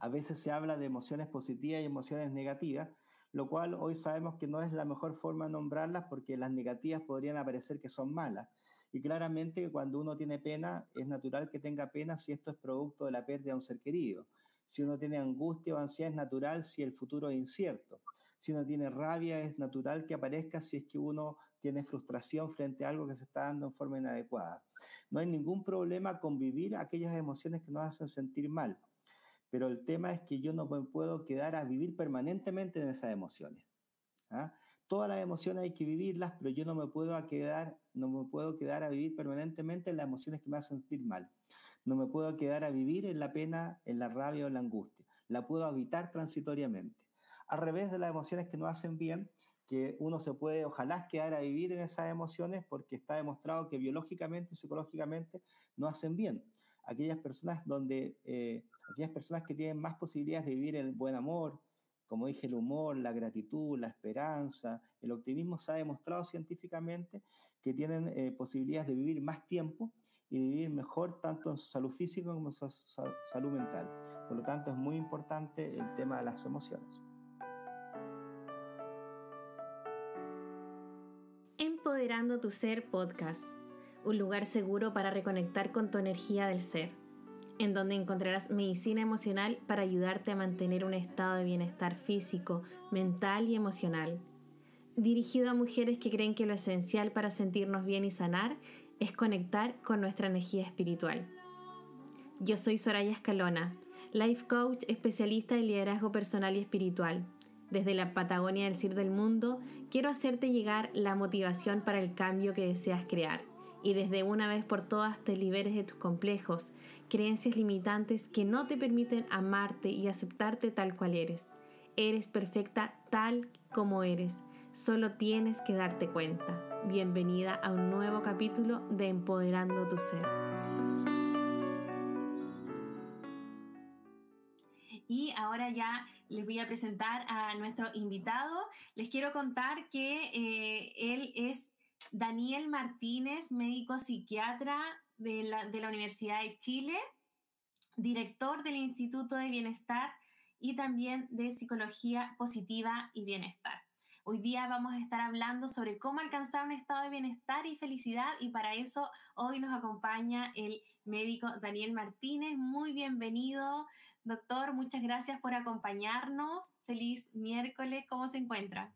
A veces se habla de emociones positivas y emociones negativas, lo cual hoy sabemos que no es la mejor forma de nombrarlas porque las negativas podrían aparecer que son malas. Y claramente cuando uno tiene pena, es natural que tenga pena si esto es producto de la pérdida de un ser querido. Si uno tiene angustia o ansiedad, es natural si el futuro es incierto. Si uno tiene rabia, es natural que aparezca si es que uno tiene frustración frente a algo que se está dando en forma inadecuada. No hay ningún problema con vivir aquellas emociones que nos hacen sentir mal. Pero el tema es que yo no me puedo quedar a vivir permanentemente en esas emociones. ¿ah? Todas las emociones hay que vivirlas, pero yo no me puedo quedar, no me puedo quedar a vivir permanentemente en las emociones que me hacen sentir mal. No me puedo quedar a vivir en la pena, en la rabia o en la angustia. La puedo habitar transitoriamente. Al revés de las emociones que nos hacen bien, que uno se puede, ojalá, quedar a vivir en esas emociones porque está demostrado que biológicamente y psicológicamente no hacen bien. Aquellas personas donde, eh, aquellas personas que tienen más posibilidades de vivir el buen amor, como dije, el humor, la gratitud, la esperanza, el optimismo, se ha demostrado científicamente que tienen eh, posibilidades de vivir más tiempo y de vivir mejor tanto en su salud física como en su salud mental. Por lo tanto, es muy importante el tema de las emociones. Empoderando tu Ser Podcast, un lugar seguro para reconectar con tu energía del ser en donde encontrarás medicina emocional para ayudarte a mantener un estado de bienestar físico, mental y emocional. Dirigido a mujeres que creen que lo esencial para sentirnos bien y sanar es conectar con nuestra energía espiritual. Yo soy Soraya Escalona, life coach especialista en liderazgo personal y espiritual. Desde la Patagonia del Cir del Mundo, quiero hacerte llegar la motivación para el cambio que deseas crear y desde una vez por todas te liberes de tus complejos, creencias limitantes que no te permiten amarte y aceptarte tal cual eres. Eres perfecta tal como eres, solo tienes que darte cuenta. Bienvenida a un nuevo capítulo de Empoderando tu Ser. Y ahora ya les voy a presentar a nuestro invitado. Les quiero contar que eh, él es Daniel Martínez, médico psiquiatra de la, Universidad de Chile, director del Instituto de Bienestar y también de Psicología Positiva y Bienestar. Hoy día vamos a estar hablando sobre cómo alcanzar un estado de bienestar y felicidad y para eso hoy nos acompaña el médico Daniel Martínez. Muy bienvenido, doctor. Muchas gracias por acompañarnos. Feliz miércoles. ¿Cómo se encuentra?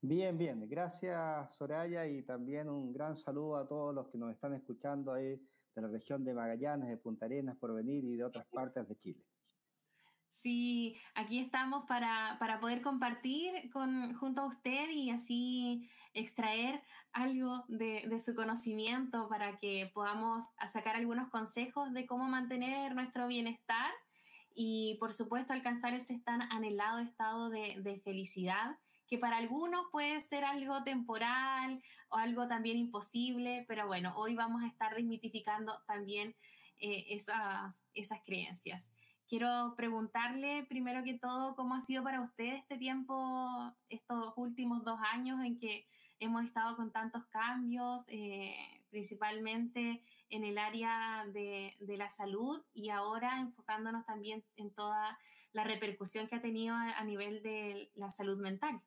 Bien, bien. Gracias, Soraya, y también un gran saludo a todos los que nos están escuchando ahí de la región de Magallanes, de Punta Arenas, por venir y de otras partes de Chile. Sí, aquí estamos para, poder compartir con, junto a usted y así extraer algo de, de, su conocimiento para que podamos sacar algunos consejos de cómo mantener nuestro bienestar y por supuesto alcanzar ese tan anhelado estado de, felicidad que para algunos puede ser algo temporal o algo también imposible, pero bueno, hoy vamos a estar desmitificando también eh, esas, esas creencias. Quiero preguntarle primero que todo cómo ha sido para usted este tiempo, estos últimos dos años en que hemos estado con tantos cambios, eh, principalmente en el área de, la salud y ahora enfocándonos también en toda la repercusión que ha tenido a, nivel de la salud mental.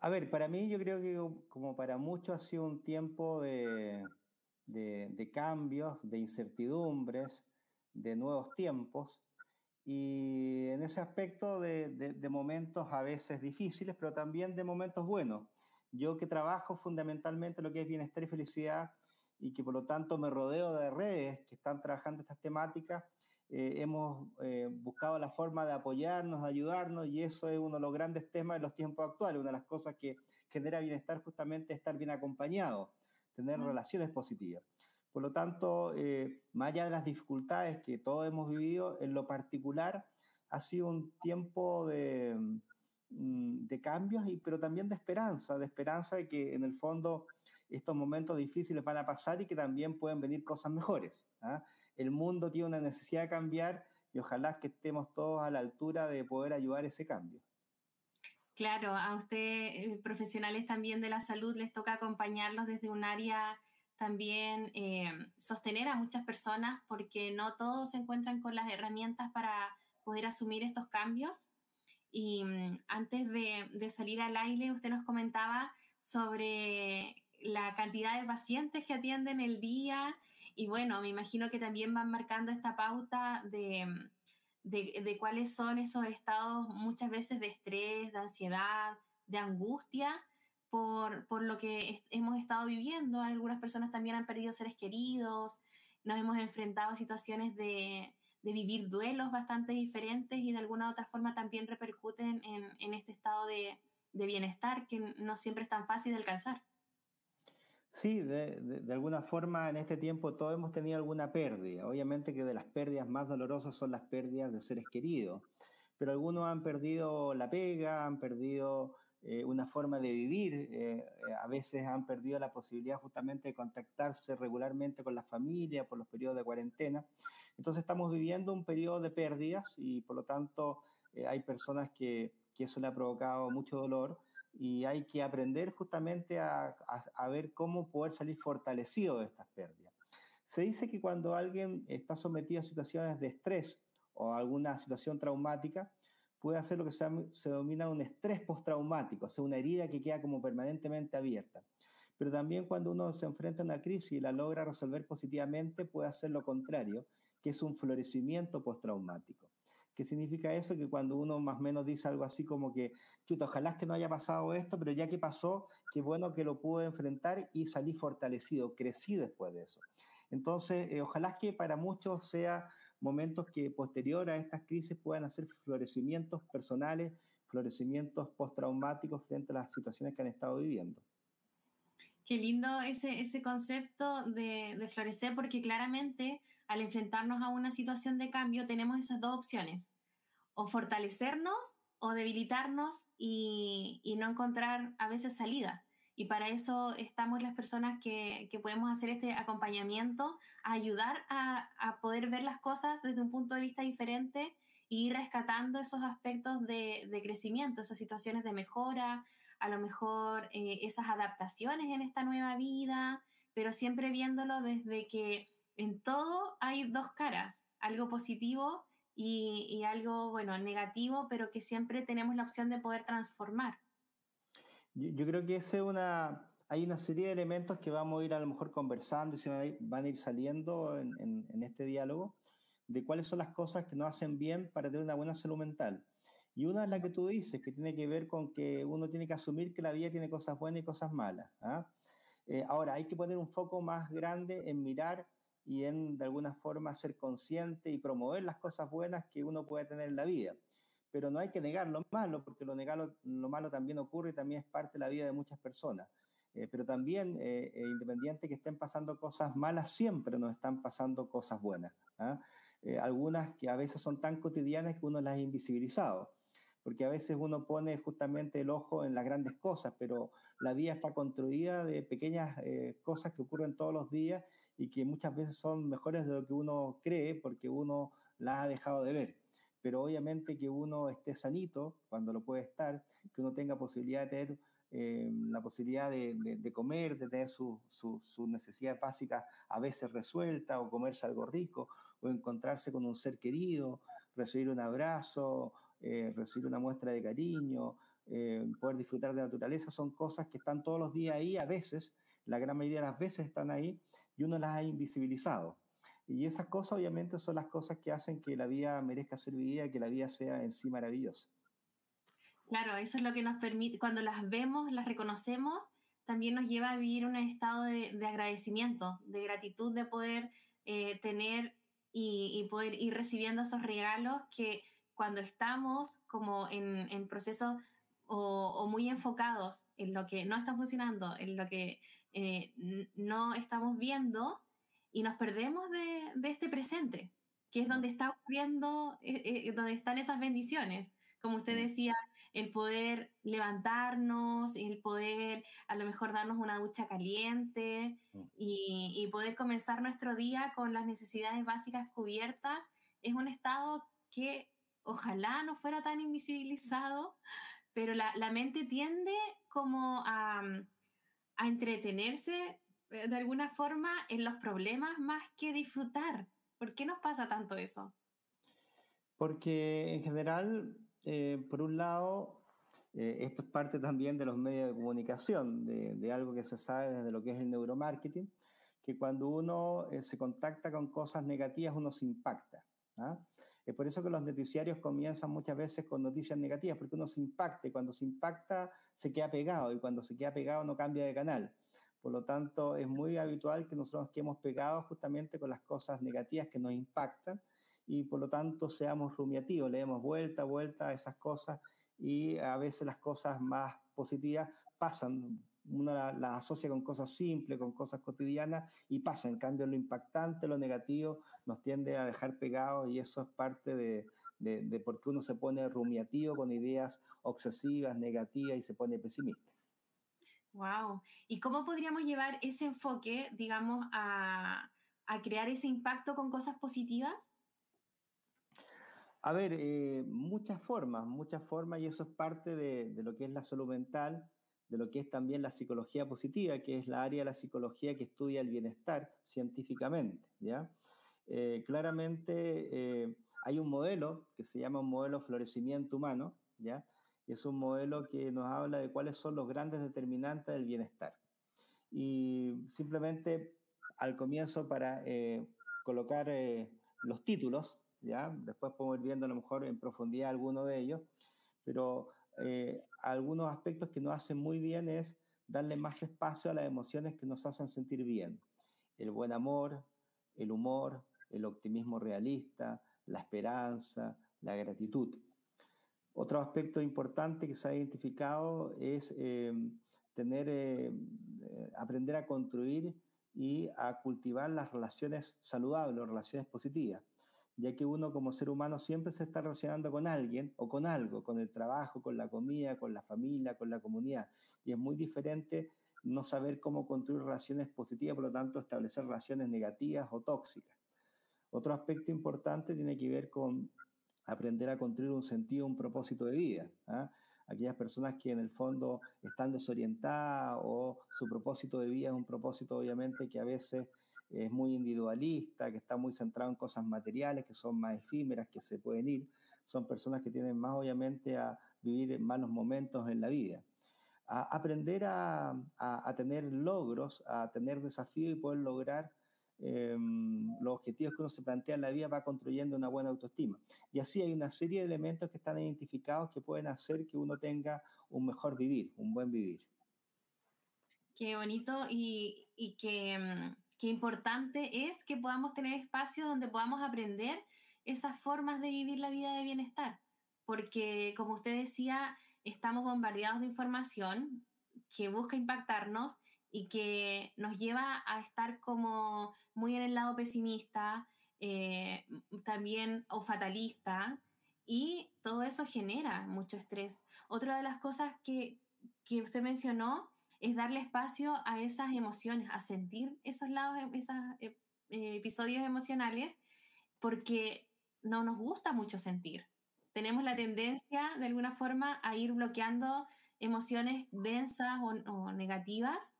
A ver, para mí yo creo que como para muchos ha sido un tiempo de, de cambios, de incertidumbres, de nuevos tiempos y en ese aspecto de, momentos a veces difíciles, pero también de momentos buenos. Yo que trabajo fundamentalmente lo que es bienestar y felicidad y que por lo tanto me rodeo de redes que están trabajando estas temáticas, eh, hemos eh, buscado la forma de apoyarnos, de ayudarnos y eso es uno de los grandes temas de los tiempos actuales, una de las cosas que genera bienestar justamente es estar bien acompañado, tener relaciones positivas. Por lo tanto, eh, más allá de las dificultades que todos hemos vivido, en lo particular ha sido un tiempo de, mm, de cambios, y, pero también de esperanza, de esperanza de que en el fondo estos momentos difíciles van a pasar y que también pueden venir cosas mejores. ¿ah? El mundo tiene una necesidad de cambiar y ojalá que estemos todos a la altura de poder ayudar a ese cambio. Claro, a usted, eh, profesionales también de la salud, les toca acompañarlos desde un área también eh, sostener a muchas personas porque no todos se encuentran con las herramientas para poder asumir estos cambios. Y mm, antes de, de salir al aire, usted nos comentaba sobre la cantidad de pacientes que atienden el día y bueno, me imagino que también van marcando esta pauta de, de, de, cuáles son esos estados muchas veces de estrés, de ansiedad, de angustia por, por lo que hemos estado viviendo. Algunas personas también han perdido seres queridos, nos hemos enfrentado a situaciones de, de vivir duelos bastante diferentes y de alguna u otra forma también repercuten en, en este estado de, de, bienestar que no siempre es tan fácil de alcanzar. Sí, de, de, alguna forma en este tiempo todos hemos tenido alguna pérdida. Obviamente que de las pérdidas más dolorosas son las pérdidas de seres queridos, pero algunos han perdido la pega, han perdido eh, una forma de vivir, eh, a veces han perdido la posibilidad justamente de contactarse regularmente con la familia por los periodos de cuarentena. Entonces estamos viviendo un periodo de pérdidas y por lo tanto eh, hay personas que, que, eso le ha provocado mucho dolor y hay que aprender justamente a, a, a ver cómo poder salir fortalecido de estas pérdidas. Se dice que cuando alguien está sometido a situaciones de estrés o alguna situación traumática, puede hacer lo que se, se denomina un estrés postraumático, o sea, una herida que queda como permanentemente abierta. Pero también cuando uno se enfrenta a una crisis y la logra resolver positivamente, puede hacer lo contrario, que es un florecimiento postraumático. ¿Qué significa eso? Que cuando uno más o menos dice algo así como que, chuta, ojalá que no haya pasado esto, pero ya que pasó, qué bueno que lo pude enfrentar y salí fortalecido, crecí después de eso. Entonces, eh, ojalá que para muchos sea momentos que posterior a estas crisis puedan hacer florecimientos personales, florecimientos postraumáticos frente a las situaciones que han estado viviendo. Qué lindo ese, ese concepto de, de florecer, porque claramente al enfrentarnos a una situación de cambio tenemos esas dos opciones, o fortalecernos o debilitarnos y, y no encontrar a veces salida. Y para eso estamos las personas que, que podemos hacer este acompañamiento, ayudar a, a, poder ver las cosas desde un punto de vista diferente e ir rescatando esos aspectos de, de crecimiento, esas situaciones de mejora, a lo mejor eh, esas adaptaciones en esta nueva vida, pero siempre viéndolo desde que en todo hay dos caras, algo positivo y, y algo, bueno, negativo, pero que siempre tenemos la opción de poder transformar. Yo, creo que ese una, hay una serie de elementos que vamos a ir a lo mejor conversando y se van a ir, van a ir saliendo en, en, en, este diálogo de cuáles son las cosas que nos hacen bien para tener una buena salud mental. Y una es la que tú dices, que tiene que ver con que uno tiene que asumir que la vida tiene cosas buenas y cosas malas. ¿ah? Eh, ahora, hay que poner un foco más grande en mirar y en, de alguna forma, ser consciente y promover las cosas buenas que uno puede tener en la vida pero no hay que negar lo malo, porque lo, negalo, lo malo también ocurre y también es parte de la vida de muchas personas. Eh, pero también, eh, eh, independiente que estén pasando cosas malas, siempre nos están pasando cosas buenas. ¿ah? Eh, algunas que a veces son tan cotidianas que uno las ha invisibilizado, porque a veces uno pone justamente el ojo en las grandes cosas, pero la vida está construida de pequeñas eh, cosas que ocurren todos los días y que muchas veces son mejores de lo que uno cree porque uno las ha dejado de ver. Pero obviamente que uno esté sanito cuando lo puede estar, que uno tenga posibilidad de tener eh, la posibilidad de, de, de, comer, de tener sus su, su necesidades básicas a veces resueltas, o comerse algo rico, o encontrarse con un ser querido, recibir un abrazo, eh, recibir una muestra de cariño, eh, poder disfrutar de la naturaleza, son cosas que están todos los días ahí, a veces, la gran mayoría de las veces están ahí, y uno las ha invisibilizado. Y esas cosas obviamente son las cosas que hacen que la vida merezca ser vivida, que la vida sea en sí maravillosa. Claro, eso es lo que nos permite, cuando las vemos, las reconocemos, también nos lleva a vivir un estado de, de agradecimiento, de gratitud de poder eh, tener y, y, poder ir recibiendo esos regalos que cuando estamos como en, en procesos o, o, muy enfocados en lo que no está funcionando, en lo que eh, no estamos viendo, y nos perdemos de, de este presente, que es donde está ocurriendo, eh, eh, donde están esas bendiciones. Como usted decía, el poder levantarnos, el poder a lo mejor darnos una ducha caliente y, y poder comenzar nuestro día con las necesidades básicas cubiertas, es un estado que ojalá no fuera tan invisibilizado, pero la, la mente tiende como a, a entretenerse eh, de alguna forma en los problemas más que disfrutar. ¿Por qué nos pasa tanto eso? Porque en general, eh, por un lado, eh, esto es parte también de los medios de comunicación, de, algo que se sabe desde lo que es el neuromarketing, que cuando uno se contacta con cosas negativas, uno se impacta. ¿ah? Es por eso que los noticiarios comienzan muchas veces con noticias negativas, porque uno se impacta y cuando se impacta se queda pegado y cuando se queda pegado no cambia de canal. Por lo tanto, es muy habitual que nosotros quedemos pegados justamente con las cosas negativas que nos impactan y por lo tanto seamos rumiativos, le demos vuelta, vuelta a esas cosas y a veces las cosas más positivas pasan uno las asocia con cosas simples, con cosas cotidianas y pasa. En cambio, lo impactante, lo negativo, nos tiende a dejar pegados y eso es parte de, de, por qué uno se pone rumiativo con ideas obsesivas, negativas y se pone pesimista. Wow. ¿Y cómo podríamos llevar ese enfoque, digamos, a, a crear ese impacto con cosas positivas? A ver, eh, muchas formas, muchas formas, y eso es parte de, de, lo que es la salud mental de lo que es también la psicología positiva, que es la área de la psicología que estudia el bienestar científicamente. ¿ya? Eh, claramente eh, hay un modelo que se llama un modelo florecimiento humano, ¿ya? es un modelo que nos habla de cuáles son los grandes determinantes del bienestar. Y simplemente al comienzo para eh, colocar los títulos, ¿ya? después podemos ir viendo a lo mejor en profundidad alguno de ellos, pero eh, algunos aspectos que nos hacen muy bien es darle más espacio a las emociones que nos hacen sentir bien. El buen amor, el humor, el optimismo realista, la esperanza, la gratitud. Otro aspecto importante que se ha identificado es eh, tener, eh, aprender a construir y a cultivar las relaciones saludables, relaciones positivas ya que uno como ser humano siempre se está relacionando con alguien o con algo, con el trabajo, con la comida, con la familia, con la comunidad. Y es muy diferente no saber cómo construir relaciones positivas, por lo tanto establecer relaciones negativas o tóxicas. Otro aspecto importante tiene que ver con aprender a construir un sentido, un propósito de vida. ¿ah? Aquellas personas que en el fondo están desorientadas o su propósito de vida es un propósito obviamente que a veces es muy individualista, que está muy centrado en cosas materiales, que son más efímeras, que se pueden ir. Son personas que tienen más, obviamente, a vivir malos momentos en la vida. A aprender a, a, tener logros, a tener desafíos y poder lograr em, los objetivos que uno se plantea en la vida va construyendo una buena autoestima. Y así hay una serie de elementos que están identificados que pueden hacer que uno tenga un mejor vivir, un buen vivir. Qué bonito y, y que em, qué importante es que podamos tener espacios donde podamos aprender esas formas de vivir la vida de bienestar, porque como usted decía, estamos bombardeados de información que busca impactarnos y que nos lleva a estar como muy en el lado pesimista, eh, también o fatalista, y todo eso genera mucho estrés. Otra de las cosas que, que usted mencionó es darle espacio a esas emociones, a sentir esos lados, esos eh, eh, episodios emocionales, porque no nos gusta mucho sentir. Tenemos la tendencia, de alguna forma, a ir bloqueando emociones densas o, negativas,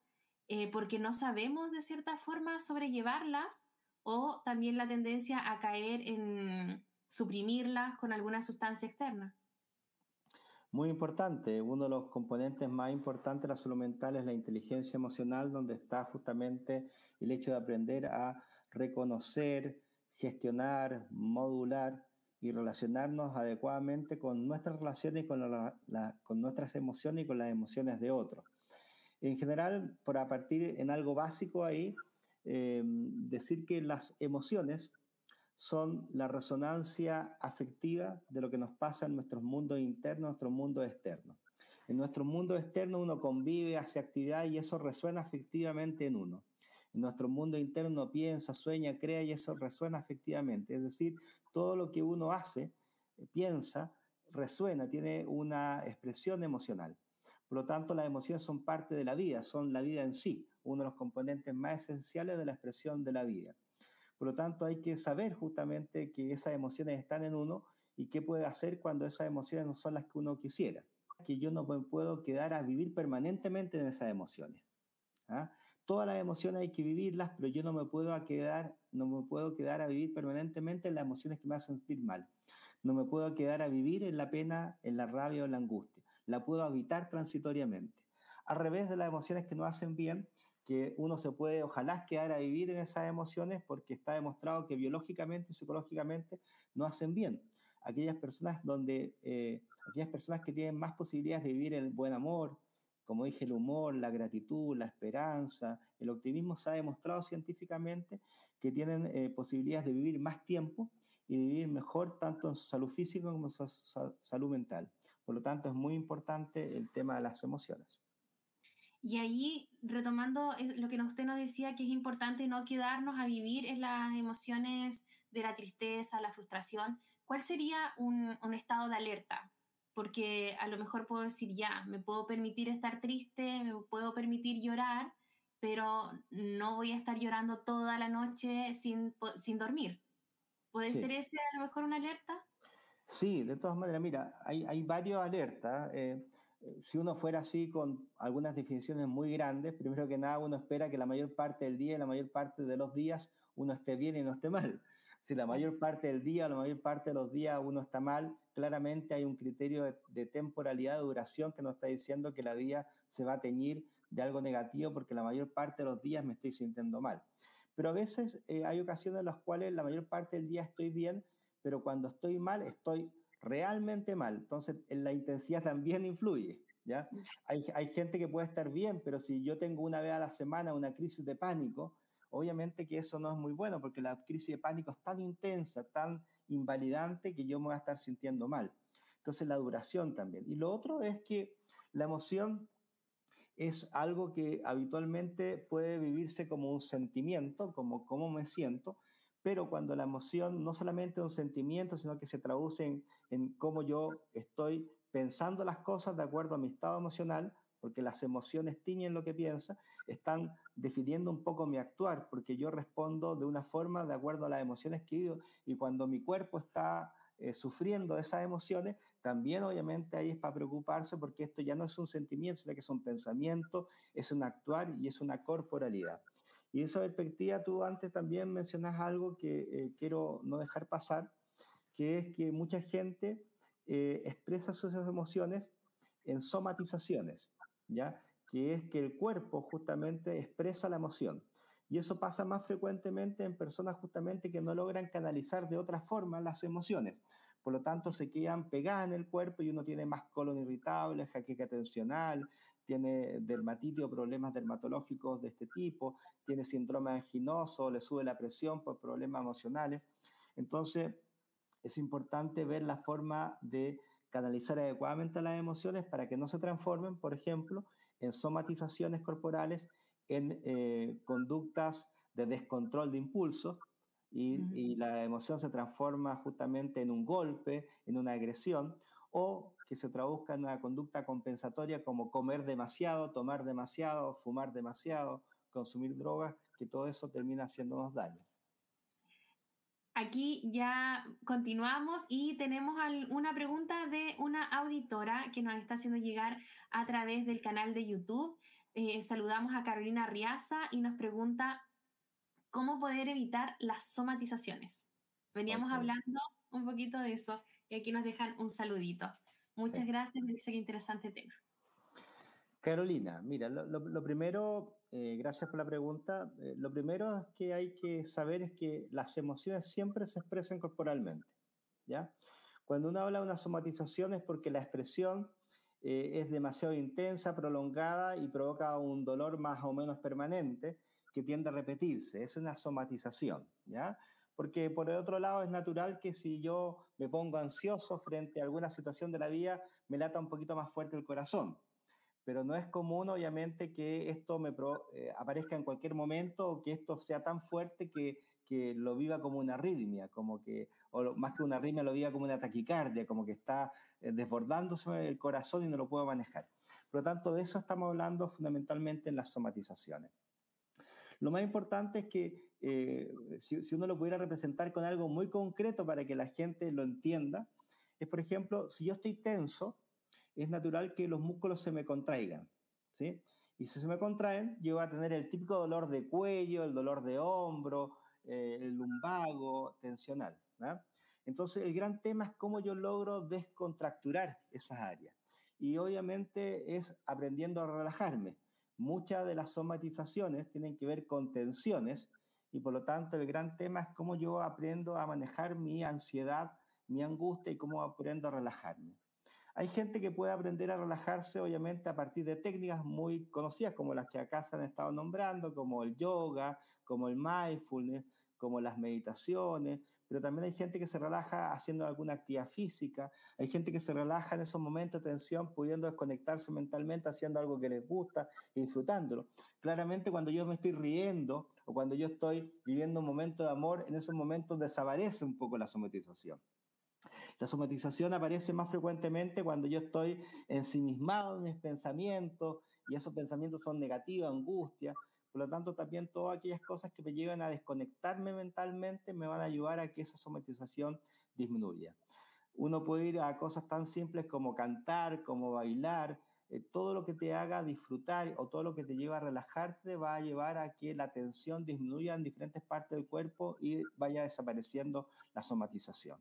eh, porque no sabemos de cierta forma sobrellevarlas, o también la tendencia a caer en suprimirlas con alguna sustancia externa. Muy importante, uno de los componentes más importantes de la salud mental es la inteligencia emocional, donde está justamente el hecho de aprender a reconocer, gestionar, modular y relacionarnos adecuadamente con nuestras relaciones y con, con nuestras emociones y con las emociones de otros. En general, para partir en algo básico ahí, eh, decir que las emociones son la resonancia afectiva de lo que nos pasa en nuestros mundos internos, nuestro mundo externo. En nuestro mundo externo uno convive, hace actividad y eso resuena afectivamente en uno. En nuestro mundo interno piensa, sueña, crea y eso resuena afectivamente. Es decir, todo lo que uno hace, eh, piensa, resuena, tiene una expresión emocional. Por lo tanto, las emociones son parte de la vida, son la vida en sí, uno de los componentes más esenciales de la expresión de la vida. Por lo tanto, hay que saber justamente que esas emociones están en uno y qué puede hacer cuando esas emociones no son las que uno quisiera. Que yo no puedo quedar a vivir permanentemente en esas emociones. ¿ah? Todas las emociones hay que vivirlas, pero yo no me puedo quedar, no me puedo quedar a vivir permanentemente en las emociones que me hacen sentir mal. No me puedo quedar a vivir en la pena, en la rabia o en la angustia. La puedo habitar transitoriamente. Al revés de las emociones que nos hacen bien, que uno se puede, ojalá, quedar a vivir en esas emociones porque está demostrado que biológicamente y psicológicamente no hacen bien. Aquellas personas donde, eh, aquellas personas que tienen más posibilidades de vivir el buen amor, como dije, el humor, la gratitud, la esperanza, el optimismo, se ha demostrado científicamente que tienen eh, posibilidades de vivir más tiempo y de vivir mejor tanto en su salud física como en su salud mental. Por lo tanto, es muy importante el tema de las emociones. Y ahí, retomando eh, lo que usted nos decía, que es importante no quedarnos a vivir en las emociones de la tristeza, la frustración, ¿cuál sería un, un estado de alerta? porque a lo mejor puedo decir, ya, me puedo permitir estar triste, me puedo permitir llorar, pero no voy a estar llorando toda la noche sin, sin dormir. ¿Puede ser ese a lo mejor una alerta? Sí, de todas maneras, mira, hay, hay varios alertas. Eh, si uno fuera así con algunas definiciones muy grandes, primero que nada uno espera que la mayor parte del día y la mayor parte de los días uno esté bien y no esté mal. Si la mayor parte del día o la mayor parte de los días uno está mal, claramente hay un criterio de, temporalidad, de duración que nos está diciendo que la vida se va a teñir de algo negativo porque la mayor parte de los días me estoy sintiendo mal. Pero a veces eh, hay ocasiones en las cuales la mayor parte del día estoy bien, pero cuando estoy mal estoy realmente mal. Entonces la intensidad también influye. ¿ya? Hay, hay gente que puede estar bien, pero si yo tengo una vez a la semana una crisis de pánico, obviamente que eso no es muy bueno porque la crisis de pánico es tan intensa, tan invalidante que yo me voy a estar sintiendo mal. Entonces la duración también. Y lo otro es que la emoción es algo que habitualmente puede vivirse como un sentimiento, como cómo me siento, pero cuando la emoción no solamente es un sentimiento, sino que se traduce en, en cómo yo estoy pensando las cosas de acuerdo a mi estado emocional, porque las emociones tiñen lo que piensa, están definiendo un poco mi actuar, porque yo respondo de una forma de acuerdo a las emociones que vivo, y cuando mi cuerpo está eh, sufriendo esas emociones, también obviamente ahí es para preocuparse, porque esto ya no es un sentimiento, sino que es un pensamiento, es un actuar y es una corporalidad. Y esa perspectiva, tú antes también mencionas algo que eh, quiero no dejar pasar, que es que mucha gente eh, expresa sus emociones en somatizaciones. ¿ya? Que es que el cuerpo justamente expresa la emoción. Y eso pasa más frecuentemente en personas justamente que no logran canalizar de otra forma las emociones. Por lo tanto, se quedan pegadas en el cuerpo y uno tiene más colon irritable, jaqueca tensional, tiene dermatitis o problemas dermatológicos de este tipo, tiene síndrome anginoso, le sube la presión por problemas emocionales. Entonces, es importante ver la forma de canalizar adecuadamente las emociones para que no se transformen, por ejemplo, en somatizaciones corporales, en eh, conductas de descontrol de impulsos, y, la emoción se transforma justamente en un golpe, en una agresión, o que se traduzca en una conducta compensatoria como comer demasiado, tomar demasiado, fumar demasiado, consumir drogas, que todo eso termina haciéndonos daño. Aquí ya continuamos y tenemos una pregunta de una auditora que nos está haciendo llegar a través del canal de YouTube. Eh, saludamos a Carolina Riaza y nos pregunta cómo poder evitar las somatizaciones. Veníamos hablando un poquito de eso y aquí nos dejan un saludito. Muchas gracias, me dice que interesante tema. Carolina, mira, lo, primero, eh, gracias por la pregunta. Eh, lo primero que hay que saber es que las emociones siempre se expresan corporalmente, ¿ya? Cuando uno habla de una somatización es porque la expresión eh, es demasiado intensa, prolongada y provoca un dolor más o menos permanente que tiende a repetirse. Es una somatización, ¿ya? Porque por el otro lado es natural que si yo me pongo ansioso frente a alguna situación de la vida, me lata un poquito más fuerte el corazón pero no es común, obviamente, que esto me eh, aparezca en cualquier momento o que esto sea tan fuerte que, que lo viva como una arritmia, como que, o más que una arritmia, lo viva como una taquicardia, como que está eh, desbordándose el corazón y no lo puedo manejar. Por lo tanto, de eso estamos hablando fundamentalmente en las somatizaciones. Lo más importante es que eh, si, si uno lo pudiera representar con algo muy concreto para que la gente lo entienda, es, por ejemplo, si yo estoy tenso, es natural que los músculos se me contraigan, ¿sí? Y si se me contraen, yo voy a tener el típico dolor de cuello, el dolor de hombro, eh, el lumbago, tensional. Entonces, el gran tema es cómo yo logro descontracturar esas áreas. Y obviamente es aprendiendo a relajarme. Muchas de las somatizaciones tienen que ver con tensiones y por lo tanto el gran tema es cómo yo aprendo a manejar mi ansiedad, mi angustia y cómo aprendo a relajarme. Hay gente que puede aprender a relajarse, obviamente, a partir de técnicas muy conocidas, como las que acá se han estado nombrando, como el yoga, como el mindfulness, como las meditaciones, pero también hay gente que se relaja haciendo alguna actividad física, hay gente que se relaja en esos momentos de tensión pudiendo desconectarse mentalmente haciendo algo que les gusta y disfrutándolo. Claramente cuando yo me estoy riendo o cuando yo estoy viviendo un momento de amor, en esos momentos desaparece un poco la somatización. La somatización aparece más frecuentemente cuando yo estoy ensimismado en mis pensamientos y esos pensamientos son negativos, angustia, por lo tanto, también todas aquellas cosas que me llevan a desconectarme mentalmente me van a ayudar a que esa somatización disminuya. Uno puede ir a cosas tan simples como cantar, como bailar, eh, todo lo que te haga disfrutar o todo lo que te lleva a relajarte va a llevar a que la tensión disminuya en diferentes partes del cuerpo y vaya desapareciendo la somatización.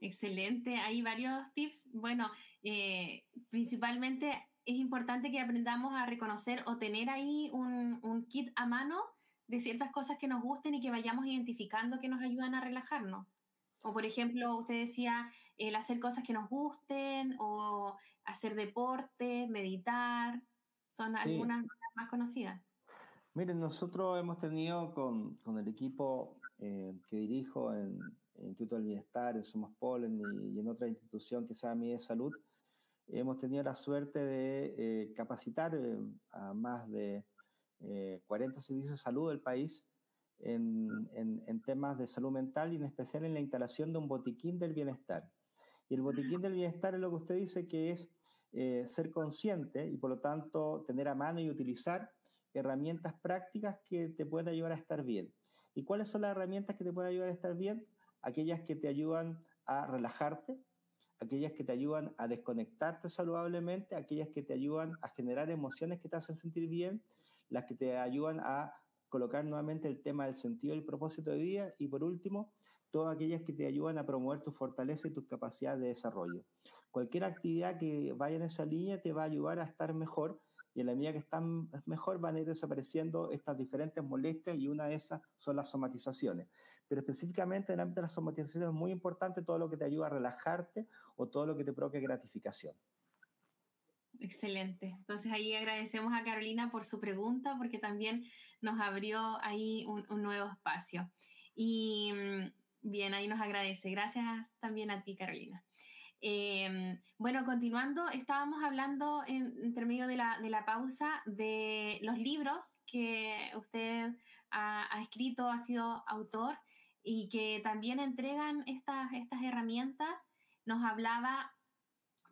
Excelente, hay varios tips. Bueno, eh, principalmente es importante que aprendamos a reconocer o tener ahí un, un, kit a mano de ciertas cosas que nos gusten y que vayamos identificando que nos ayudan a relajarnos. O por ejemplo, usted decía el hacer cosas que nos gusten o hacer deporte, meditar, son algunas más conocidas. Miren, nosotros hemos tenido con, con el equipo eh, que dirijo en, el Instituto del Bienestar, en Somos Polen y, y en otra institución que se llama Mi Salud, hemos tenido la suerte de eh, capacitar eh, a más de 40 eh, servicios de salud del país en, temas de salud mental y en especial en la instalación de un botiquín del bienestar. Y el botiquín del bienestar es lo que usted dice que es ser consciente y por lo tanto tener a mano y utilizar herramientas prácticas que te puedan ayudar a estar bien. ¿Y cuáles son las herramientas que te pueden ayudar a estar bien? Aquellas que te ayudan a relajarte, aquellas que te ayudan a desconectarte saludablemente, aquellas que te ayudan a generar emociones que te hacen sentir bien, las que te ayudan a colocar nuevamente el tema del sentido y el propósito de vida y por último, todas aquellas que te ayudan a promover tu fortaleza y tus capacidades de desarrollo. Cualquier actividad que vaya en esa línea te va a ayudar a estar mejor y en la medida que están mejor van a ir desapareciendo estas diferentes molestias y una de esas son las somatizaciones. Pero específicamente en el ámbito de las somatizaciones es muy importante todo lo que te ayuda a relajarte o todo lo que te provoque gratificación. Excelente. Entonces ahí agradecemos a Carolina por su pregunta porque también nos abrió ahí un, un nuevo espacio. Y mm, bien, ahí nos agradece. Gracias también a ti, Carolina. Em, bueno, continuando, estábamos hablando en, entre medio de la, de la, pausa de los libros que usted ha, escrito, ha sido autor y que también entregan estas, estas herramientas. Nos hablaba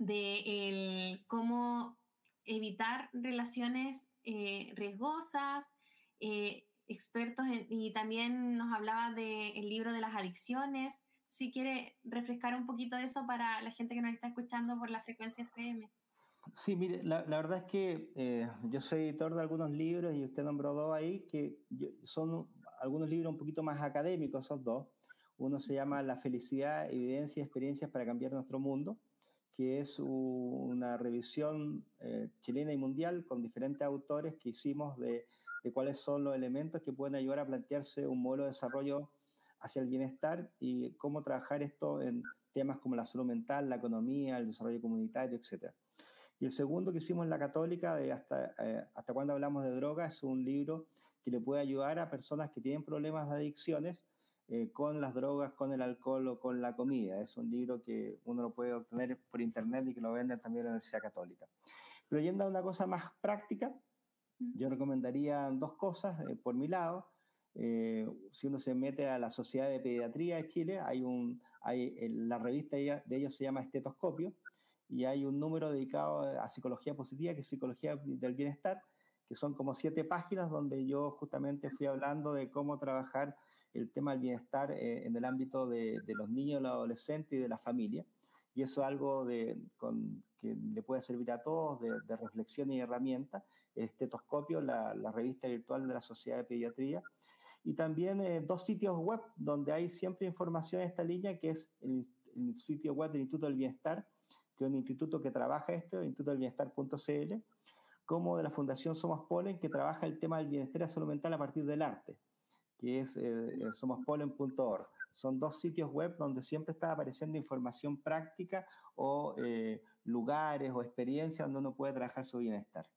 de cómo evitar relaciones eh, riesgosas, eh, expertos y también nos hablaba del libro de las adicciones si quiere refrescar un poquito eso para la gente que nos está escuchando por la frecuencia FM. Sí, mire, la, la verdad es que eh, yo soy editor de algunos libros y usted nombró dos ahí que son algunos libros un poquito más académicos, esos dos. Uno se llama La felicidad, evidencia y experiencias para cambiar nuestro mundo, que es una revisión eh, chilena y mundial con diferentes autores que hicimos de, cuáles son los elementos que pueden ayudar a plantearse un modelo de desarrollo hacia el bienestar y cómo trabajar esto en temas como la salud mental, la economía, el desarrollo comunitario, etc. Y el segundo que hicimos en la Católica, de hasta, eh, hasta cuando hablamos de droga, es un libro que le puede ayudar a personas que tienen problemas de adicciones eh, con las drogas, con el alcohol o con la comida. Es un libro que uno lo puede obtener por internet y que lo venden también en la Universidad Católica. Pero yendo a una cosa más práctica, yo recomendaría dos cosas eh, por mi lado. Eh, si uno se mete a la Sociedad de Pediatría de Chile, hay un, hay, la revista de ellos se llama Estetoscopio y hay un número dedicado a psicología positiva, que es psicología del bienestar, que son como siete páginas donde yo justamente fui hablando de cómo trabajar el tema del bienestar eh, en el ámbito de, los niños, los adolescentes y de la familia. y eso es algo que le puede servir a todos de, reflexión y herramienta, estetoscopio, la, revista virtual de la Sociedad de Pediatría, y también eh, dos sitios web donde hay siempre información en esta línea, que es el, sitio web del Instituto del Bienestar, que es un instituto que trabaja esto, institutodelbienestar.cl, como de la Fundación Somos Polen, que trabaja el tema del bienestar y salud mental a partir del arte, que es eh, eh. Son dos sitios web donde siempre está apareciendo información práctica o eh, lugares o experiencias donde uno puede trabajar su bienestar.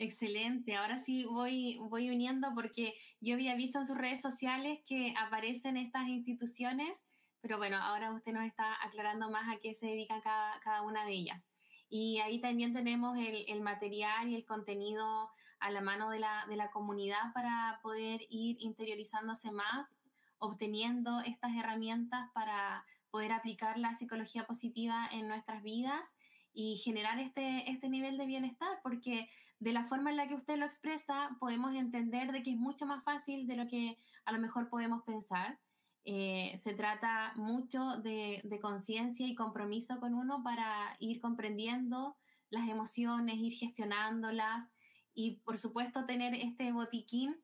Excelente, ahora sí voy, voy uniendo porque yo había visto en sus redes sociales que aparecen estas instituciones, pero bueno, ahora usted nos está aclarando más a qué se dedican cada, cada una de ellas. Y ahí también tenemos el, el, material y el contenido a la mano de la, de la comunidad para poder ir interiorizándose más obteniendo estas herramientas para poder aplicar la psicología positiva en nuestras vidas y generar este, este nivel de bienestar, porque de la forma en la que usted lo expresa, podemos entender de que es mucho más fácil de lo que a lo mejor podemos pensar. Eh, se trata mucho de, de conciencia y compromiso con uno para ir comprendiendo las emociones, ir gestionándolas y por supuesto tener este botiquín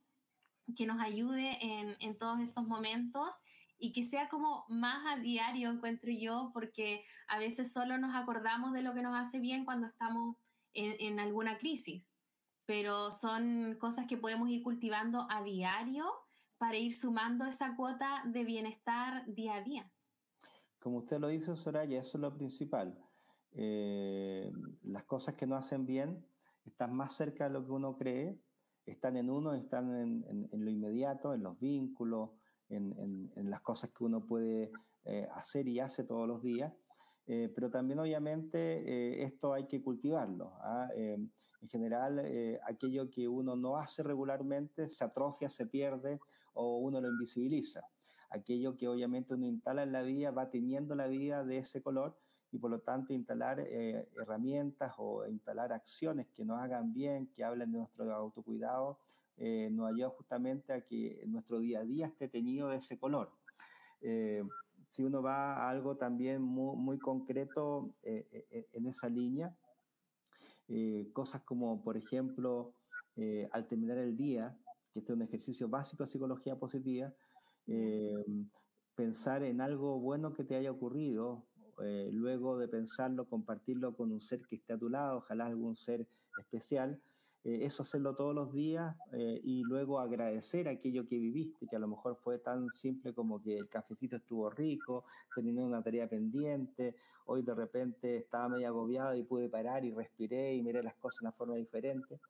que nos ayude en, en todos estos momentos y que sea como más a diario, encuentro yo, porque a veces solo nos acordamos de lo que nos hace bien cuando estamos en, en, alguna crisis, pero son cosas que podemos ir cultivando a diario para ir sumando esa cuota de bienestar día a día. Como usted lo dice, Soraya, eso es lo principal. Eh, las cosas que no hacen bien están más cerca de lo que uno cree están en uno, están en, lo inmediato, en los vínculos, en, las cosas que uno puede eh, hacer y hace todos los días. Eh, pero también obviamente eh, esto hay que cultivarlo. ¿ah? en general, aquello que uno no hace regularmente se atrofia, se pierde o uno lo invisibiliza. Aquello que obviamente uno instala en la vida va teniendo la vida de ese color y por lo tanto instalar eh, herramientas o instalar acciones que nos hagan bien, que hablen de nuestro autocuidado, eh, nos ayuda justamente a que nuestro día a día esté teñido de ese color. Eh, si uno va a algo también muy, muy concreto en esa línea, cosas como, por ejemplo, al terminar el día, que este es un ejercicio básico de psicología positiva, pensar en algo bueno que te haya ocurrido, eh, luego de pensarlo, compartirlo con un ser que esté a tu lado, ojalá algún ser especial, eh, eso hacerlo todos los días eh, y luego agradecer aquello que viviste, que a lo mejor fue tan simple como que el cafecito estuvo rico, terminé una tarea pendiente, hoy de repente estaba medio agobiado y pude parar y respiré y miré las cosas de una forma diferente.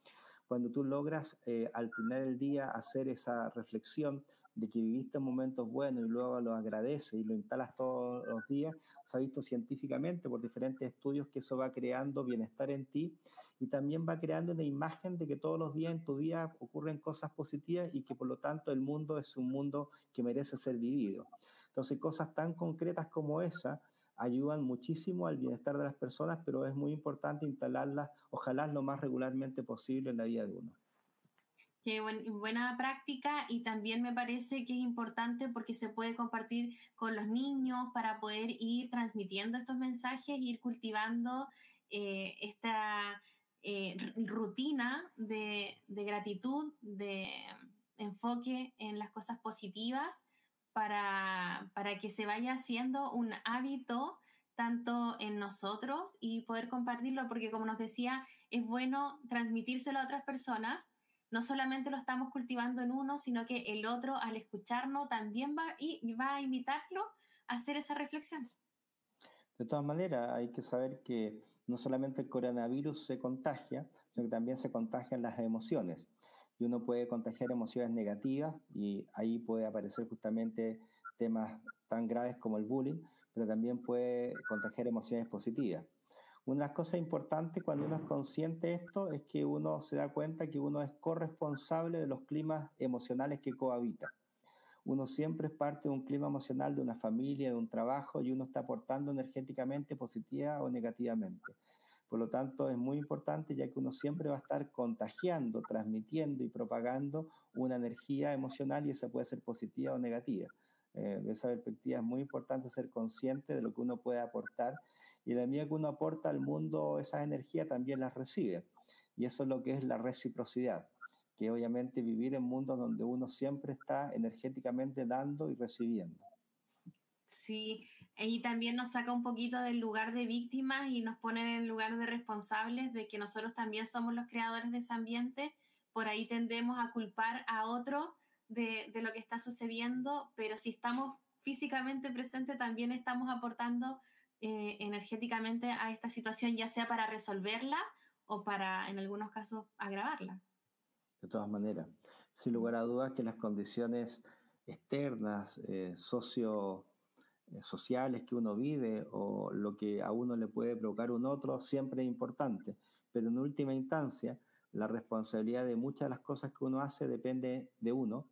Cuando tú logras al tener el día hacer esa reflexión, de que viviste momentos buenos y luego los agradeces y lo instalas todos los días, se ha visto científicamente por diferentes estudios que eso va creando bienestar en ti y también va creando una imagen de que todos los días en tu vida ocurren cosas positivas y que por lo tanto el mundo es un mundo que merece ser vivido. Entonces cosas tan concretas como esa ayudan muchísimo al bienestar de las personas, pero es muy importante instalarlas, ojalá lo más regularmente posible en la vida de uno. Qué buena práctica y también me parece que es importante porque se puede compartir con los niños para poder ir transmitiendo estos mensajes, ir cultivando eh, esta eh, rutina de, gratitud, de enfoque en las cosas positivas para, para que se vaya haciendo un hábito tanto en nosotros y poder compartirlo, porque como nos decía, es bueno transmitírselo a otras personas no solamente lo estamos cultivando en uno, sino que el otro al escucharnos también va, y va a invitarlo a hacer esa reflexión. De todas maneras, hay que saber que no solamente el coronavirus se contagia, sino que también se contagian las emociones. Y uno puede contagiar emociones negativas y ahí puede aparecer justamente temas tan graves como el bullying, pero también puede contagiar emociones positivas. Una cosa importante cuando uno es consciente de esto es que uno se da cuenta que uno es corresponsable de los climas emocionales que cohabita. Uno siempre es parte de un clima emocional de una familia, de un trabajo, y uno está aportando energéticamente positiva o negativamente. Por lo tanto, es muy importante ya que uno siempre va a estar contagiando, transmitiendo y propagando una energía emocional y esa puede ser positiva o negativa. Eh, de esa perspectiva es muy importante ser consciente de lo que uno puede aportar y la medida que uno aporta al mundo esas energías también las recibe. Y eso es lo que es la reciprocidad, que obviamente vivir en mundos donde uno siempre está energéticamente dando y recibiendo. Sí, y también nos saca un poquito del lugar de víctimas y nos pone en el lugar de responsables de que nosotros también somos los creadores de ese ambiente. Por ahí tendemos a culpar a otro de, de lo que está sucediendo, pero si estamos físicamente presentes también estamos aportando eh, energéticamente a esta situación, ya sea para resolverla o para, en algunos casos, agravarla. De todas maneras, sin lugar a dudas que las condiciones externas, eh, socio eh, sociales que uno vive o lo que a uno le puede provocar un otro siempre es importante, pero en última instancia la responsabilidad de muchas de las cosas que uno hace depende de uno,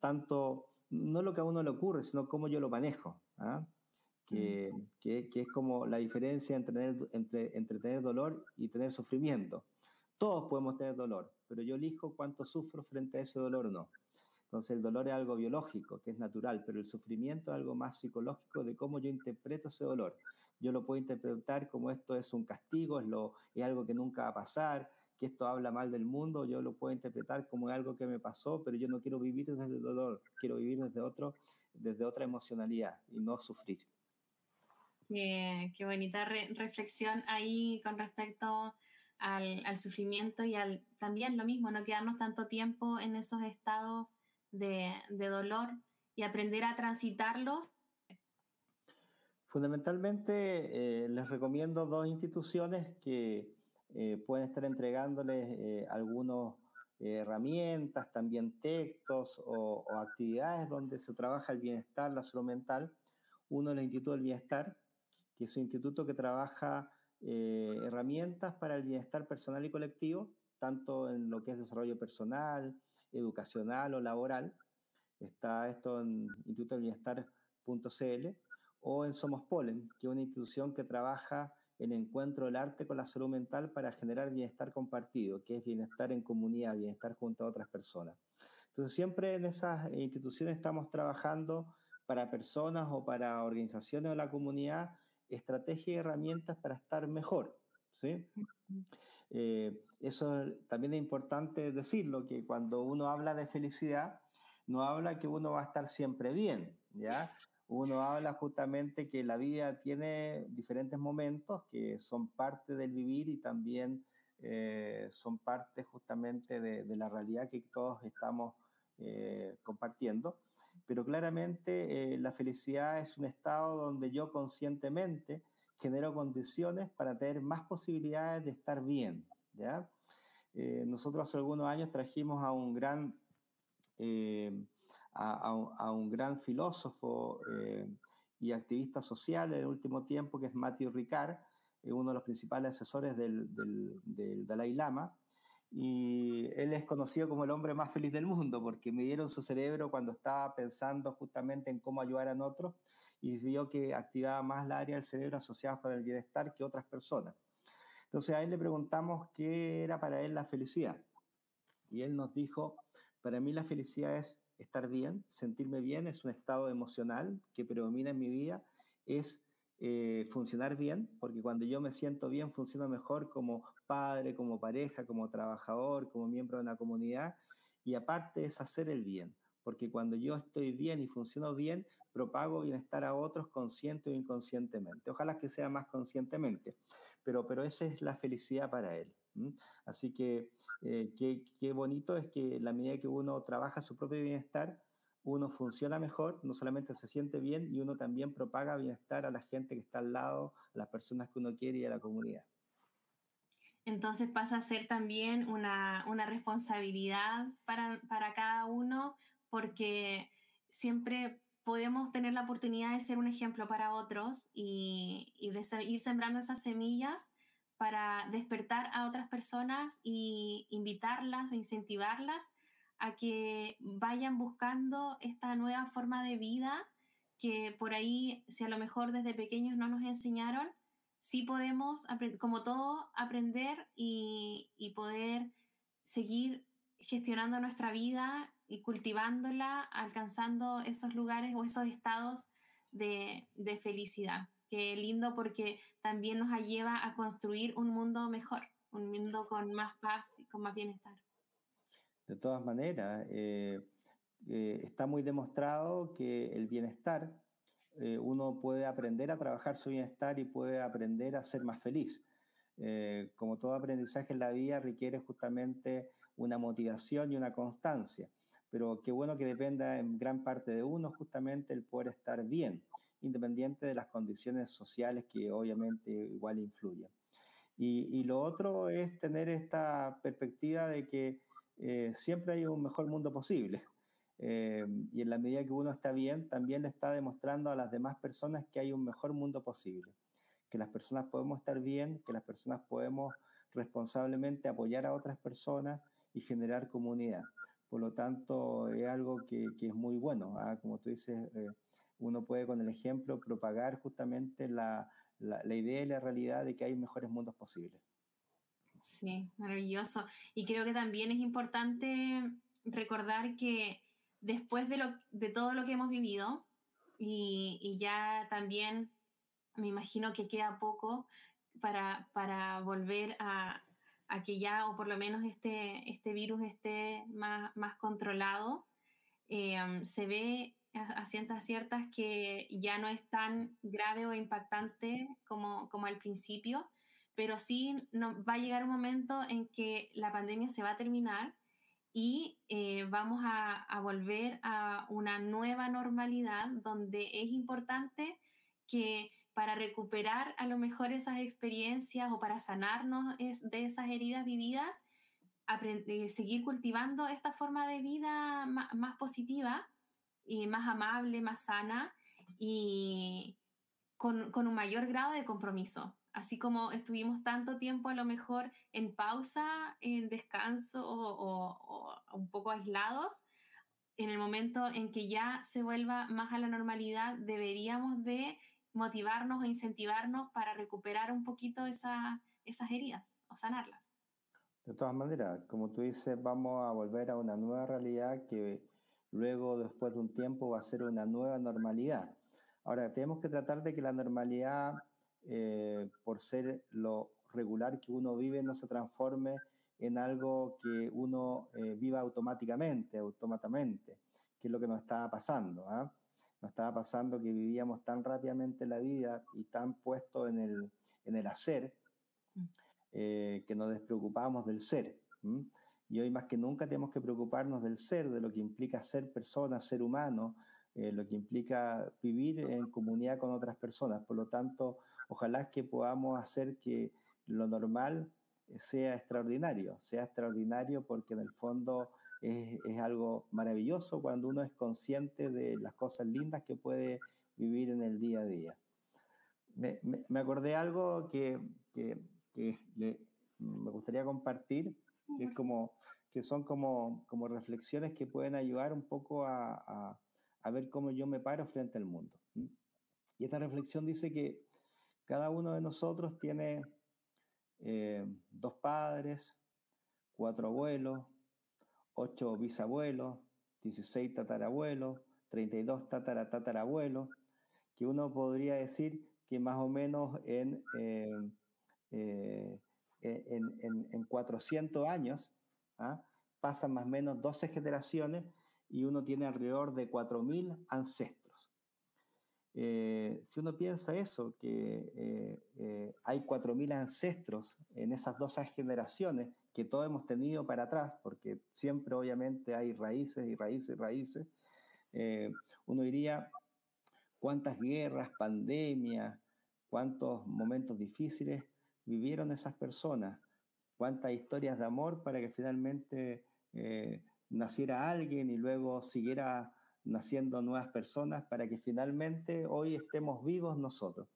tanto no lo que a uno le ocurre, sino cómo yo lo manejo, ¿ah? Que, que, es como la diferencia entre tener, entre, entre tener dolor y tener sufrimiento. Todos podemos tener dolor, pero yo elijo cuánto sufro frente a ese dolor o no. Entonces el dolor es algo biológico, que es natural, pero el sufrimiento es algo más psicológico de cómo yo interpreto ese dolor. Yo lo puedo interpretar como esto es un castigo, es, lo, es algo que nunca va a pasar, que esto habla mal del mundo, yo lo puedo interpretar como algo que me pasó, pero yo no quiero vivir desde el dolor, quiero vivir desde, otro, desde otra emocionalidad y no sufrir. Qué, bonita reflexión ahí con respecto al, sufrimiento y al también lo mismo, no quedarnos tanto tiempo en esos estados de, dolor y aprender a transitarlos? Fundamentalmente eh, les recomiendo dos instituciones que eh, pueden estar entregándoles eh, algunas herramientas, también textos o, o, actividades donde se trabaja el bienestar, la salud mental. Uno es el Instituto del Bienestar, que es un instituto que trabaja herramientas para el bienestar personal y colectivo, tanto en lo que es desarrollo personal, educacional o laboral. Está esto en institutobienestar.cl o en Somos Polen, que es una institución que trabaja el encuentro del arte con la salud mental para generar bienestar compartido, que es bienestar en comunidad, bienestar junto a otras personas. Entonces, siempre en esas instituciones estamos trabajando para personas o para organizaciones de la comunidad estrategias y herramientas para estar mejor. ¿sí? Eh, eso también es importante decirlo, que cuando uno habla de felicidad, no habla que uno va a estar siempre bien, ¿ya? Uno habla justamente que la vida tiene diferentes momentos que son parte del vivir y también eh, son parte justamente de, de, la realidad que todos estamos eh, compartiendo. Pero claramente eh, la felicidad es un estado donde yo conscientemente genero condiciones para tener más posibilidades de estar bien, ¿ya? Eh, nosotros hace algunos años trajimos a un gran, eh, a, a, un gran filósofo eh, y activista social en el último tiempo, que es Matthew Ricard, uno de los principales asesores del, del, del, Dalai Lama, y él es conocido como el hombre más feliz del mundo, porque me dieron su cerebro cuando estaba pensando justamente en cómo ayudar a otros, y vio que activaba más la área del cerebro asociada con el bienestar que otras personas. Entonces a él le preguntamos qué era para él la felicidad. Y él nos dijo, para mí la felicidad es estar bien, sentirme bien, es un estado emocional que predomina en mi vida, es eh, funcionar bien, porque cuando yo me siento bien, funciono mejor como padre, como pareja, como trabajador, como miembro de una comunidad, y aparte es hacer el bien, porque cuando yo estoy bien y funciono bien, propago bienestar a otros consciente o inconscientemente. Ojalá que sea más conscientemente pero, pero esa es la felicidad para él. Así que eh, qué, qué, bonito es que la medida que uno trabaja su propio bienestar, uno funciona mejor, no solamente se siente bien, y uno también propaga bienestar a la gente que está al lado, a las personas que uno quiere y a la comunidad. Entonces pasa a ser también una, una responsabilidad para, para cada uno, porque siempre podemos tener la oportunidad de ser un ejemplo para otros y, de ir sembrando esas semillas para despertar a otras personas y invitarlas o incentivarlas a que vayan buscando esta nueva forma de vida que por ahí, si a lo mejor desde pequeños no nos enseñaron, sí podemos, como todo, aprender y, poder seguir gestionando nuestra vida y cultivándola, alcanzando esos lugares o esos estados de, de felicidad. Qué lindo porque también nos lleva a construir un mundo mejor, un mundo con más paz y con más bienestar. De todas maneras, eh, eh, está muy demostrado que el bienestar, eh, uno puede aprender a trabajar su bienestar y puede aprender a ser más feliz. como todo aprendizaje en la vida requiere justamente una motivación y una constancia, pero qué bueno que dependa en gran parte de uno justamente el poder estar bien, independiente de las condiciones sociales que obviamente igual influyen. Y, y lo otro es tener esta perspectiva de que eh, siempre hay un mejor mundo posible. Eh, y en la medida que uno está bien, también le está demostrando a las demás personas que hay un mejor mundo posible, que las personas podemos estar bien, que las personas podemos responsablemente apoyar a otras personas y generar comunidad. Por lo tanto, es algo que, que es muy bueno. ¿ah? Como tú dices, eh, uno puede con el ejemplo propagar justamente la, la, la idea y la realidad de que hay mejores mundos posibles. Sí, maravilloso. Y creo que también es importante recordar que después de, lo, de todo lo que hemos vivido, y, ya también me imagino que queda poco para, para volver a, a, que ya, o por lo menos este, este virus esté más, más controlado, eh, se ve a, ciertas ciertas que ya no es tan grave o impactante como, como al principio pero sí va a llegar un momento en que la pandemia se va a terminar y eh, vamos a, volver a una nueva normalidad donde es importante que para recuperar a lo mejor esas experiencias o para sanarnos de esas heridas vividas, aprender, seguir cultivando esta forma de vida más, positiva y más amable, más sana y con un mayor grado de compromiso así como estuvimos tanto tiempo a lo mejor en pausa, en descanso o, un poco aislados, en el momento en que ya se vuelva más a la normalidad, deberíamos de motivarnos o incentivarnos para recuperar un poquito esa, esas heridas o sanarlas. De todas maneras, como tú dices, vamos a volver a una nueva realidad que luego, después de un tiempo, va a ser una nueva normalidad. Ahora, tenemos que tratar de que la normalidad eh, por ser lo regular que uno vive, no se transforme en algo que uno eh, viva automáticamente, automáticamente, que es lo que nos estaba pasando. ¿ah? Nos estaba pasando que vivíamos tan rápidamente la vida y tan puesto en el, en el hacer mm. eh, que nos despreocupábamos del ser. Y hoy más que nunca tenemos que preocuparnos del ser, de lo que implica ser persona, ser humano, lo que implica vivir en comunidad con otras personas. Por lo tanto, ojalá que podamos hacer que lo normal sea extraordinario, sea extraordinario porque en el fondo es, algo maravilloso cuando uno es consciente de las cosas lindas que puede vivir en el día a día. Me, me, acordé algo que, que, me gustaría compartir, que, es como, que son como, como reflexiones que pueden ayudar un poco a, a, a ver cómo yo me paro frente al mundo. Y esta reflexión dice que cada uno de nosotros tiene eh, dos padres, cuatro abuelos, ocho bisabuelos, 16 tatarabuelos, 32 tataratatarabuelos, que uno podría decir que más o menos en, eh, eh, en, en, 400 años ¿ah? pasan más o menos 12 generaciones y uno tiene alrededor de 4.000 ancestros. Eh, si uno piensa eso, que eh, eh, hay 4.000 ancestros en esas dos generaciones que todos hemos tenido para atrás, porque siempre obviamente hay raíces y raíces y raíces, uno diría cuántas guerras, pandemias, cuántos momentos difíciles vivieron esas personas, cuántas historias de amor para que finalmente naciera alguien y luego siguiera naciendo nuevas personas para que finalmente hoy estemos vivos nosotros.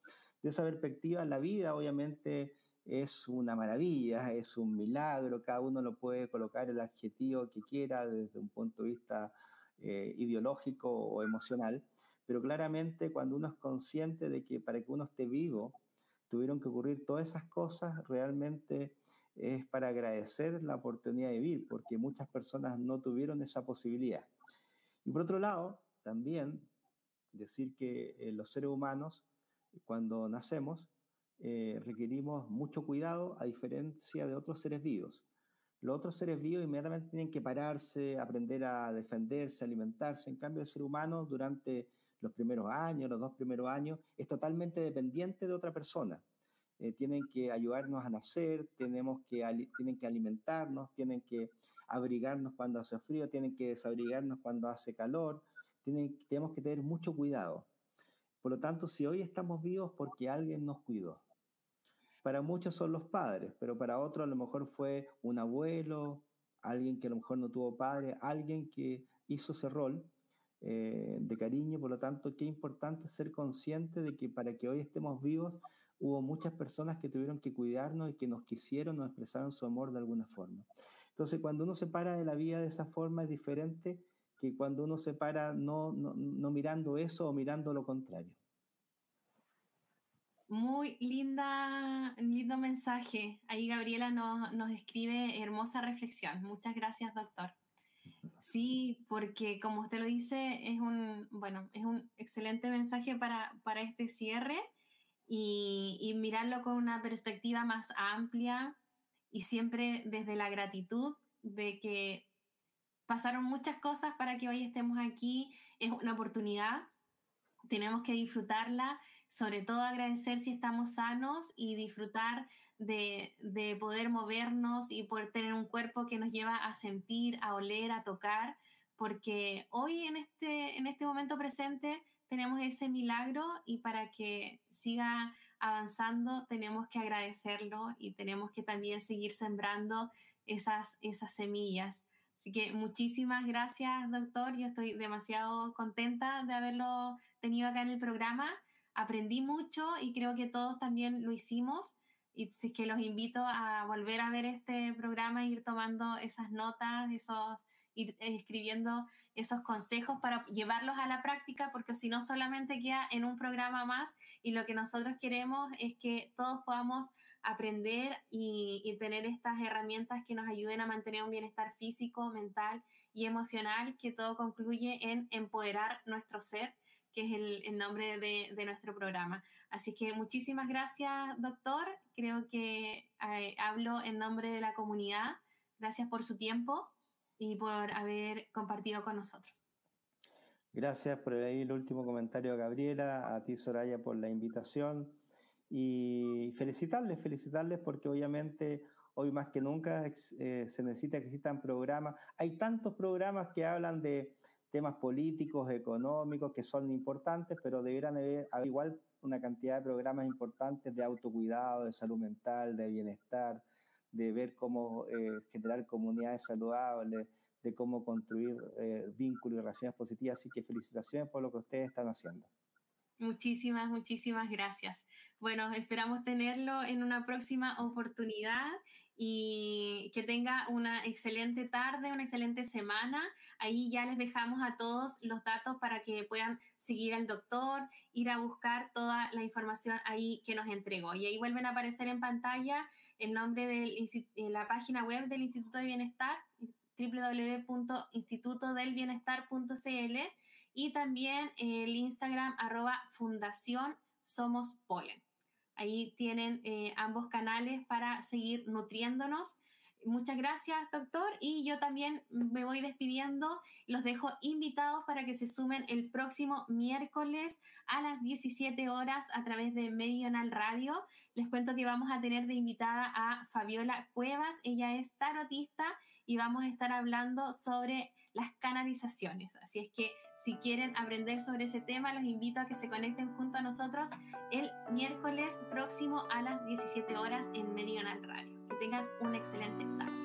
De esa perspectiva, la vida obviamente es una maravilla, es un milagro, cada uno lo puede colocar el adjetivo que quiera desde un punto de vista eh, ideológico o emocional, pero claramente cuando uno es consciente de que para que uno esté vivo tuvieron que ocurrir todas esas cosas, realmente es para agradecer la oportunidad de vivir, porque muchas personas no tuvieron esa posibilidad. Y por otro lado, también decir que eh, los seres humanos, cuando nacemos, eh, requerimos mucho cuidado a diferencia de otros seres vivos. Los otros seres vivos inmediatamente tienen que pararse, aprender a defenderse, alimentarse. En cambio, el ser humano durante los primeros años, los dos primeros años, es totalmente dependiente de otra persona. Eh, tienen que ayudarnos a nacer, tenemos que, tienen que alimentarnos, tienen que abrigarnos cuando hace frío, tienen que desabrigarnos cuando hace calor, tienen, tenemos que tener mucho cuidado. Por lo tanto, si hoy estamos vivos porque alguien nos cuidó. Para muchos son los padres, pero para otros a lo mejor fue un abuelo, alguien que a lo mejor no tuvo padre, alguien que hizo ese rol eh, de cariño. Por lo tanto, qué importante ser consciente de que para que hoy estemos vivos hubo muchas personas que tuvieron que cuidarnos y que nos quisieron, nos expresaron su amor de alguna forma. Entonces, cuando uno se para de la vida de esa forma es diferente que cuando uno se para no, no, no mirando eso o mirando lo contrario. Muy linda, lindo mensaje. Ahí Gabriela nos, nos escribe hermosa reflexión. Muchas gracias, doctor. Sí, porque como usted lo dice, es un, bueno, es un excelente mensaje para, para este cierre y, mirarlo con una perspectiva más amplia y siempre desde la gratitud de que pasaron muchas cosas para que hoy estemos aquí. Es una oportunidad, tenemos que disfrutarla sobre todo agradecer si estamos sanos y disfrutar de, de, poder movernos y poder tener un cuerpo que nos lleva a sentir, a oler, a tocar, porque hoy en este, en este momento presente tenemos ese milagro y para que siga avanzando tenemos que agradecerlo y tenemos que también seguir sembrando esas, esas semillas. Así que muchísimas gracias, doctor. Yo estoy demasiado contenta de haberlo tenido acá en el programa aprendí mucho y creo que todos también lo hicimos. Y es que los invito a volver a ver este programa, ir tomando esas notas, esos, ir escribiendo esos consejos para llevarlos a la práctica, porque si no solamente queda en un programa más y lo que nosotros queremos es que todos podamos aprender y, tener estas herramientas que nos ayuden a mantener un bienestar físico, mental y emocional, que todo concluye en empoderar nuestro ser que es el, nombre de, de, nuestro programa. Así que muchísimas gracias, doctor. Creo que eh, hablo en nombre de la comunidad. Gracias por su tiempo y por haber compartido con nosotros. Gracias por ahí el último comentario, Gabriela, a ti, Soraya, por la invitación y felicitarles, felicitarles porque obviamente hoy más que nunca eh, se necesita que existan programas. Hay tantos programas que hablan de temas políticos, económicos, que son importantes, pero deberían haber, igual una cantidad de programas importantes de autocuidado, de salud mental, de bienestar, de ver cómo eh, generar comunidades saludables, de cómo construir eh, vínculos y relaciones positivas. Así que felicitaciones por lo que ustedes están haciendo. Muchísimas, muchísimas gracias. Bueno, esperamos tenerlo en una próxima oportunidad y que tenga una excelente tarde, una excelente semana. Ahí ya les dejamos a todos los datos para que puedan seguir al doctor, ir a buscar toda la información ahí que nos entregó. Y ahí vuelven a aparecer en pantalla el nombre de eh, la página web del Instituto de Bienestar, www.institutodelbienestar.cl y también el Instagram arroba Fundación Somos Polen. Ahí tienen eh, ambos canales para seguir nutriéndonos. Muchas gracias, doctor. Y yo también me voy despidiendo. Los dejo invitados para que se sumen el próximo miércoles a las 17 horas a través de Medional Radio. Les cuento que vamos a tener de invitada a Fabiola Cuevas. Ella es tarotista y vamos a estar hablando sobre las canalizaciones. Así es que si quieren aprender sobre ese tema, los invito a que se conecten junto a nosotros el miércoles próximo a las 17 horas en Medional Radio. Tengan una excelente tarde.